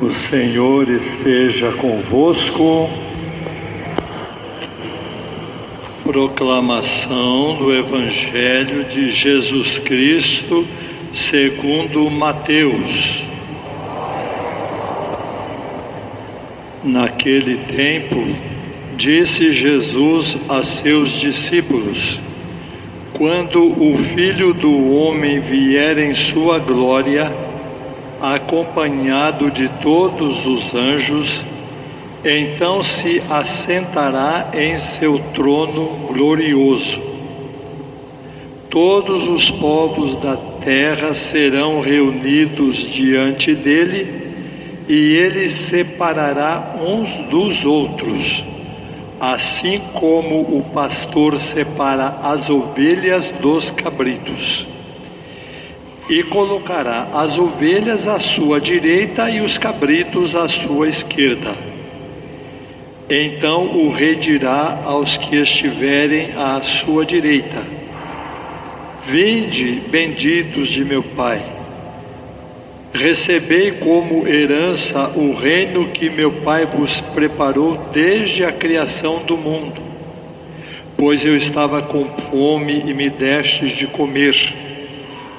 O Senhor esteja convosco. Proclamação do Evangelho de Jesus Cristo segundo Mateus. Naquele tempo, disse Jesus a seus discípulos: Quando o Filho do Homem vier em sua glória, acompanhado de todos os anjos, então se assentará em seu trono glorioso. Todos os povos da terra serão reunidos diante dele, e ele separará uns dos outros, assim como o pastor separa as ovelhas dos cabritos e colocará as ovelhas à sua direita e os cabritos à sua esquerda. Então o rei dirá aos que estiverem à sua direita: Vinde, benditos de meu Pai, recebei como herança o reino que meu Pai vos preparou desde a criação do mundo. Pois eu estava com fome e me destes de comer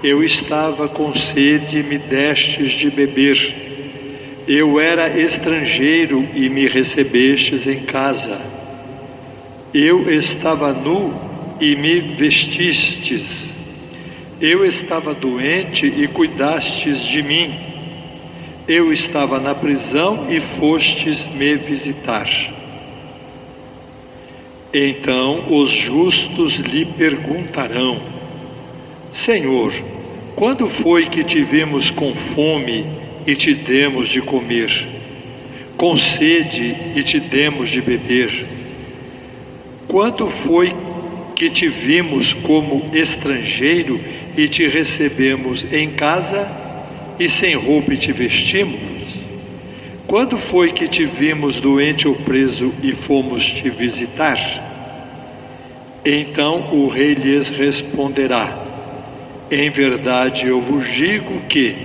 eu estava com sede e me destes de beber. Eu era estrangeiro e me recebestes em casa. Eu estava nu e me vestistes. Eu estava doente e cuidastes de mim. Eu estava na prisão e fostes me visitar. Então os justos lhe perguntarão: Senhor, quando foi que te vimos com fome e te demos de comer, com sede e te demos de beber? Quando foi que te vimos como estrangeiro e te recebemos em casa e sem roupa e te vestimos? Quando foi que te vimos doente ou preso e fomos te visitar? Então o rei lhes responderá: em verdade eu vos digo que,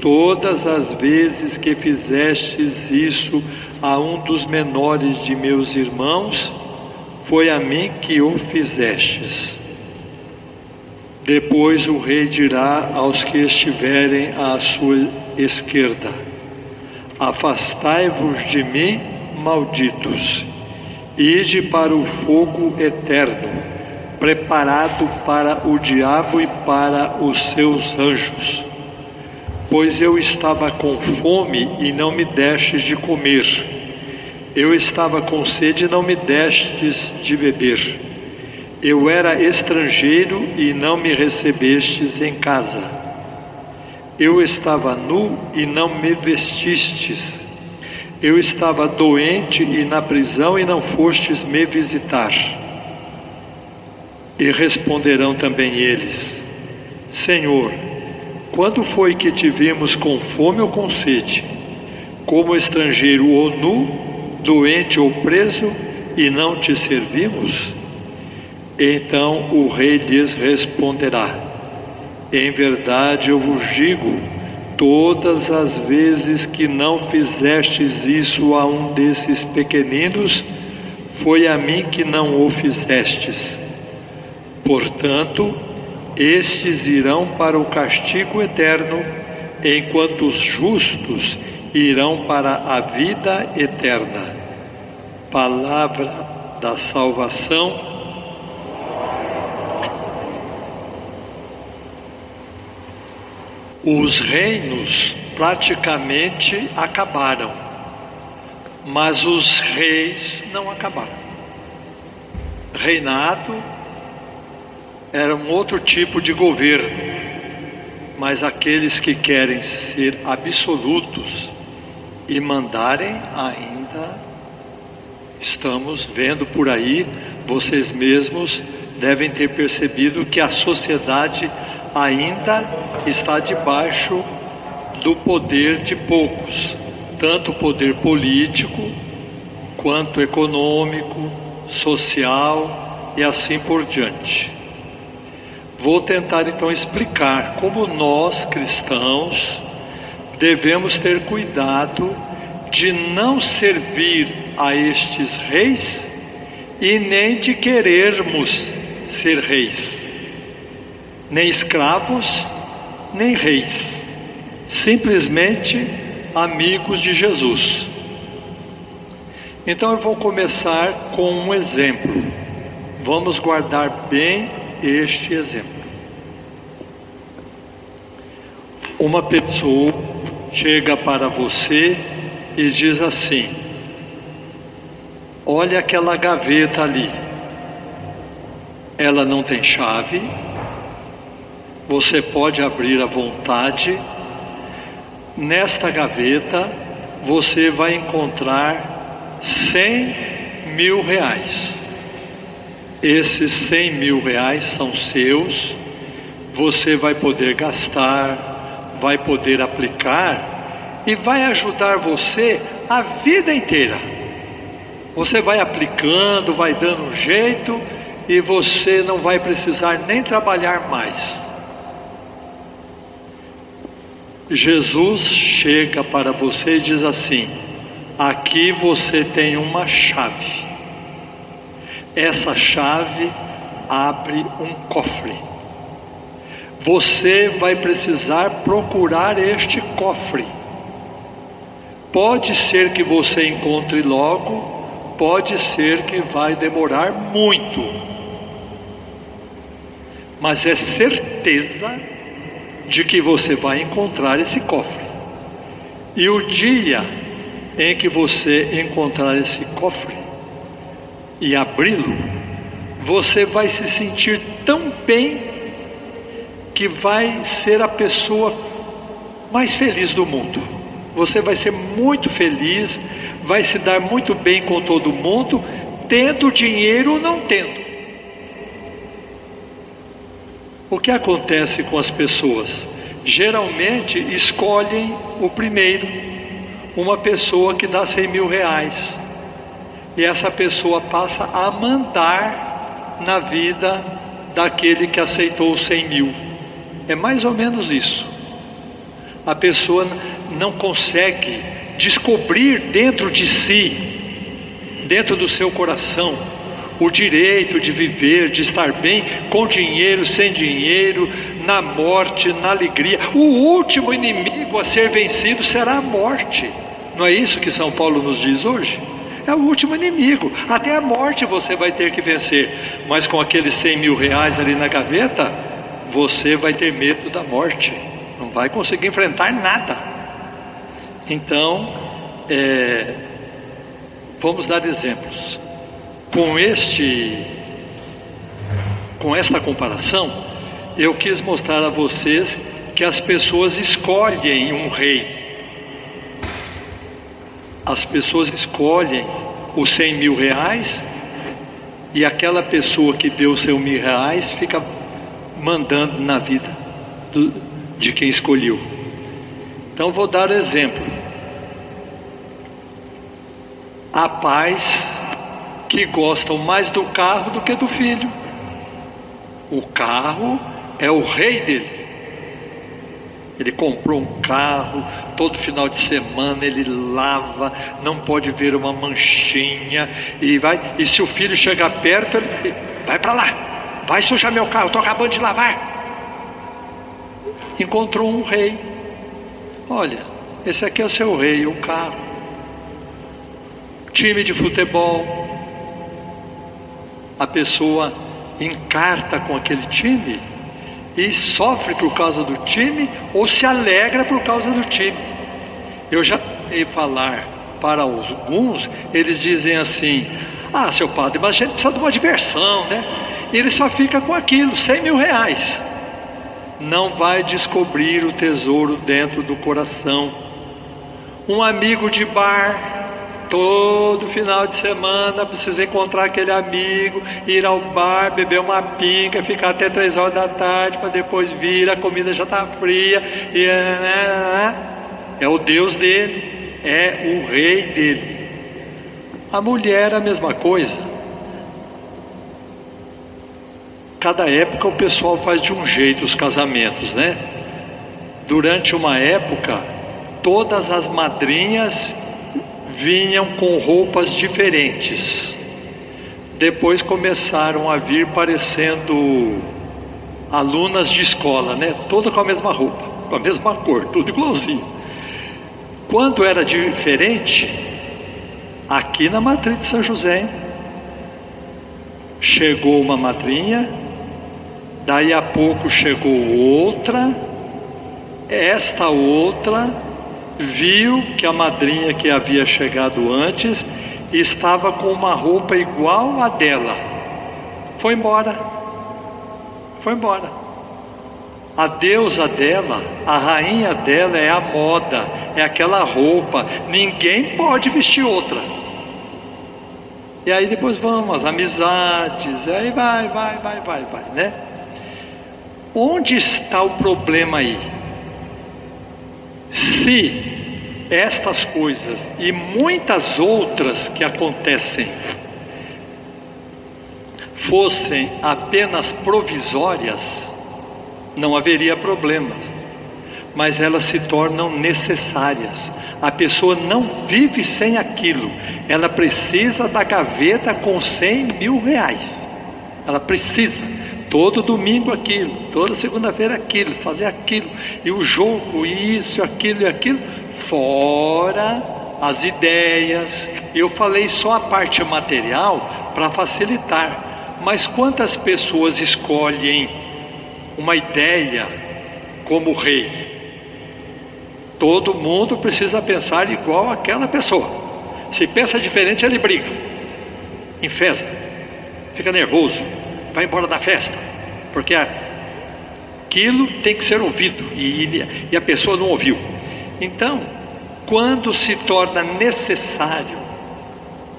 todas as vezes que fizestes isso a um dos menores de meus irmãos, foi a mim que o fizestes. Depois o rei dirá aos que estiverem à sua esquerda: Afastai-vos de mim, malditos, ide para o fogo eterno preparado para o diabo e para os seus anjos. Pois eu estava com fome e não me destes de comer, eu estava com sede e não me destes de beber, eu era estrangeiro e não me recebestes em casa, eu estava nu e não me vestistes, eu estava doente e na prisão e não fostes me visitar. E responderão também eles: Senhor, quando foi que te vimos com fome ou com sede, como estrangeiro ou nu, doente ou preso, e não te servimos? Então o rei lhes responderá: Em verdade eu vos digo, todas as vezes que não fizestes isso a um desses pequeninos, foi a mim que não o fizestes. Portanto, estes irão para o castigo eterno, enquanto os justos irão para a vida eterna. Palavra da salvação. Os reinos praticamente acabaram, mas os reis não acabaram. Reinado era um outro tipo de governo, mas aqueles que querem ser absolutos e mandarem ainda estamos vendo por aí, vocês mesmos devem ter percebido que a sociedade ainda está debaixo do poder de poucos, tanto poder político quanto econômico, social e assim por diante. Vou tentar então explicar como nós cristãos devemos ter cuidado de não servir a estes reis e nem de querermos ser reis, nem escravos, nem reis, simplesmente amigos de Jesus. Então eu vou começar com um exemplo. Vamos guardar bem este exemplo. Uma pessoa chega para você e diz assim: Olha aquela gaveta ali. Ela não tem chave. Você pode abrir à vontade. Nesta gaveta você vai encontrar cem mil reais. Esses cem mil reais são seus. Você vai poder gastar, vai poder aplicar e vai ajudar você a vida inteira. Você vai aplicando, vai dando um jeito e você não vai precisar nem trabalhar mais. Jesus chega para você e diz assim: aqui você tem uma chave. Essa chave abre um cofre. Você vai precisar procurar este cofre. Pode ser que você encontre logo, pode ser que vai demorar muito. Mas é certeza de que você vai encontrar esse cofre. E o dia em que você encontrar esse cofre e abri-lo, você vai se sentir tão bem que vai ser a pessoa mais feliz do mundo. Você vai ser muito feliz, vai se dar muito bem com todo mundo, tendo dinheiro ou não tendo. O que acontece com as pessoas? Geralmente escolhem o primeiro, uma pessoa que dá 100 mil reais, e essa pessoa passa a mandar na vida daquele que aceitou os 100 mil. É mais ou menos isso. A pessoa não consegue descobrir dentro de si, dentro do seu coração, o direito de viver, de estar bem, com dinheiro, sem dinheiro, na morte, na alegria. O último inimigo a ser vencido será a morte. Não é isso que São Paulo nos diz hoje? É o último inimigo. Até a morte você vai ter que vencer. Mas com aqueles 100 mil reais ali na gaveta, você vai ter medo da morte. Não vai conseguir enfrentar nada. Então, é, vamos dar exemplos com este com esta comparação, eu quis mostrar a vocês que as pessoas escolhem um rei. As pessoas escolhem os 100 mil reais e aquela pessoa que deu os 100 mil reais fica mandando na vida do, de quem escolheu. Então vou dar exemplo. A paz que gostam mais do carro do que do filho. O carro é o rei dele. Ele comprou um carro, todo final de semana ele lava, não pode ver uma manchinha e vai. E se o filho chegar perto, ele vai para lá, vai sujar meu carro, estou acabando de lavar. Encontrou um rei. Olha, esse aqui é o seu rei, o carro. Time de futebol, a pessoa encarta com aquele time e sofre por causa do time ou se alegra por causa do time. Eu já ia falar para alguns, eles dizem assim: Ah, seu padre, mas a gente precisa de uma diversão, né? E ele só fica com aquilo, 100 mil reais. Não vai descobrir o tesouro dentro do coração. Um amigo de bar Todo final de semana precisa encontrar aquele amigo, ir ao bar, beber uma pinga, ficar até três horas da tarde para depois vir, a comida já está fria. E, né, né, né, é o Deus dele, é o rei dele. A mulher a mesma coisa. Cada época o pessoal faz de um jeito os casamentos, né? Durante uma época todas as madrinhas vinham com roupas diferentes. Depois começaram a vir parecendo alunas de escola, né? Todas com a mesma roupa, com a mesma cor, tudo igualzinho. Quando era diferente, aqui na matriz de São José, chegou uma madrinha, daí a pouco chegou outra, esta outra viu que a madrinha que havia chegado antes estava com uma roupa igual a dela. Foi embora. Foi embora. A deusa dela, a rainha dela é a moda, é aquela roupa. Ninguém pode vestir outra. E aí depois vamos, as amizades, aí vai, vai, vai, vai, vai, né? Onde está o problema aí? Se estas coisas e muitas outras que acontecem fossem apenas provisórias, não haveria problema. Mas elas se tornam necessárias. A pessoa não vive sem aquilo. Ela precisa da gaveta com 100 mil reais. Ela precisa. Todo domingo aquilo, toda segunda-feira aquilo, fazer aquilo, e o jogo, isso, aquilo e aquilo, fora as ideias. Eu falei só a parte material para facilitar, mas quantas pessoas escolhem uma ideia como rei? Todo mundo precisa pensar igual aquela pessoa. Se pensa diferente, ele briga, enfesa, fica nervoso, vai embora da festa, porque aquilo tem que ser ouvido e, e a pessoa não ouviu. Então, quando se torna necessário,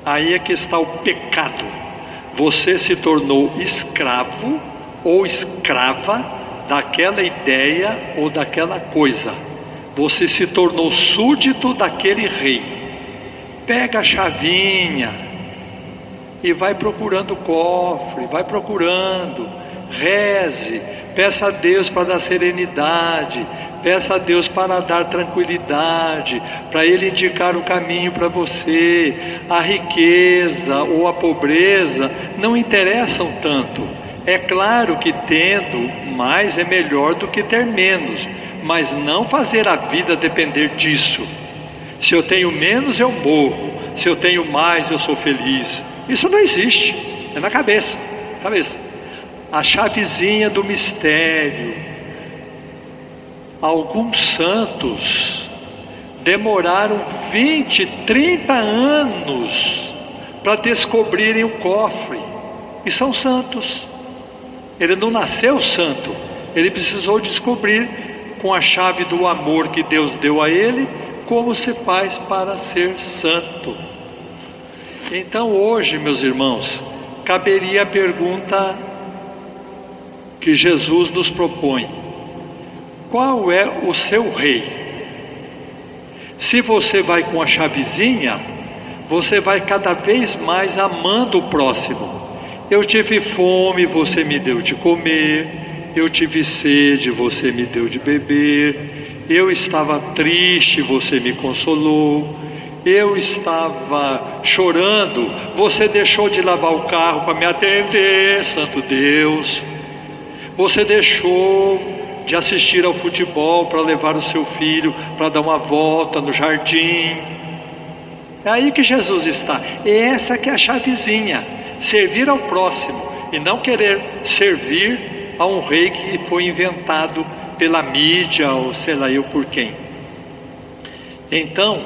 aí é que está o pecado. Você se tornou escravo ou escrava daquela ideia ou daquela coisa. Você se tornou súdito daquele rei. Pega a chavinha, e vai procurando o cofre, vai procurando, reze, peça a Deus para dar serenidade, peça a Deus para dar tranquilidade, para Ele indicar o caminho para você. A riqueza ou a pobreza não interessam tanto. É claro que tendo mais é melhor do que ter menos, mas não fazer a vida depender disso. Se eu tenho menos, eu morro. Se eu tenho mais, eu sou feliz. Isso não existe, é na cabeça, cabeça. A chavezinha do mistério. Alguns santos demoraram 20, 30 anos para descobrirem o cofre. E são santos. Ele não nasceu santo, ele precisou descobrir com a chave do amor que Deus deu a ele como se faz para ser santo. Então hoje, meus irmãos, caberia a pergunta que Jesus nos propõe: qual é o seu rei? Se você vai com a chavezinha, você vai cada vez mais amando o próximo. Eu tive fome, você me deu de comer. Eu tive sede, você me deu de beber. Eu estava triste, você me consolou eu estava chorando, você deixou de lavar o carro para me atender, Santo Deus. Você deixou de assistir ao futebol para levar o seu filho para dar uma volta no jardim. É aí que Jesus está. E essa que é a chavezinha: servir ao próximo e não querer servir a um rei que foi inventado pela mídia ou sei lá eu por quem. Então,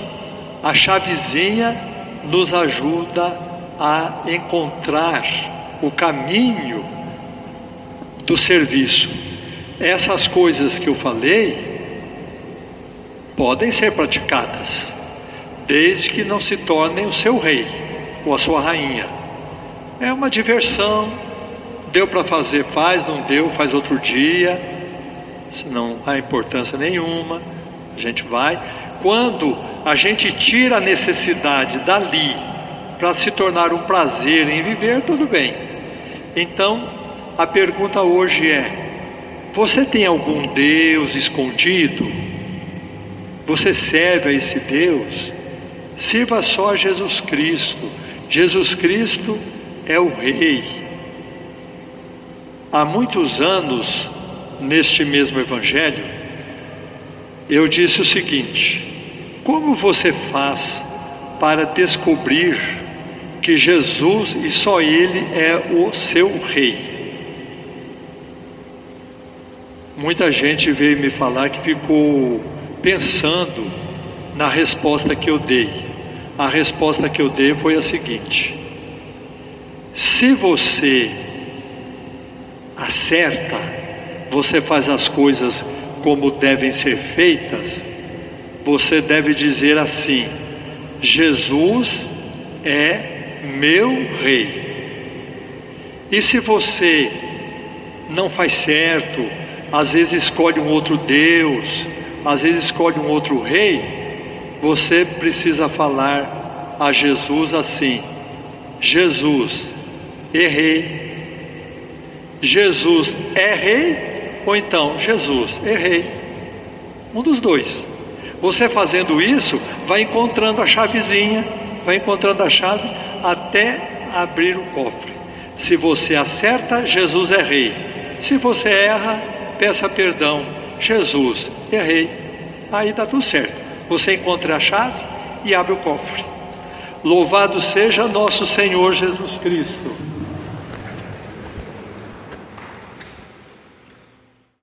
a chavezinha nos ajuda a encontrar o caminho do serviço. Essas coisas que eu falei podem ser praticadas, desde que não se tornem o seu rei ou a sua rainha. É uma diversão, deu para fazer, faz, não deu, faz outro dia, não há importância nenhuma, a gente vai. Quando a gente tira a necessidade dali para se tornar um prazer em viver, tudo bem. Então, a pergunta hoje é: você tem algum Deus escondido? você serve a esse Deus, sirva só a Jesus Cristo. Jesus Cristo é o Rei. Há muitos anos, neste mesmo Evangelho, eu disse o seguinte: como você faz para descobrir que Jesus e só Ele é o seu Rei? Muita gente veio me falar que ficou pensando na resposta que eu dei. A resposta que eu dei foi a seguinte: se você acerta, você faz as coisas como devem ser feitas, você deve dizer assim: Jesus é meu Rei. E se você não faz certo, às vezes escolhe um outro Deus, às vezes escolhe um outro rei, você precisa falar a Jesus assim: Jesus, errei. Jesus é rei ou então Jesus, errei. Um dos dois. Você fazendo isso, vai encontrando a chavezinha, vai encontrando a chave até abrir o cofre. Se você acerta, Jesus é rei. Se você erra, peça perdão. Jesus, errei. Aí está tudo certo. Você encontra a chave e abre o cofre. Louvado seja nosso Senhor Jesus Cristo.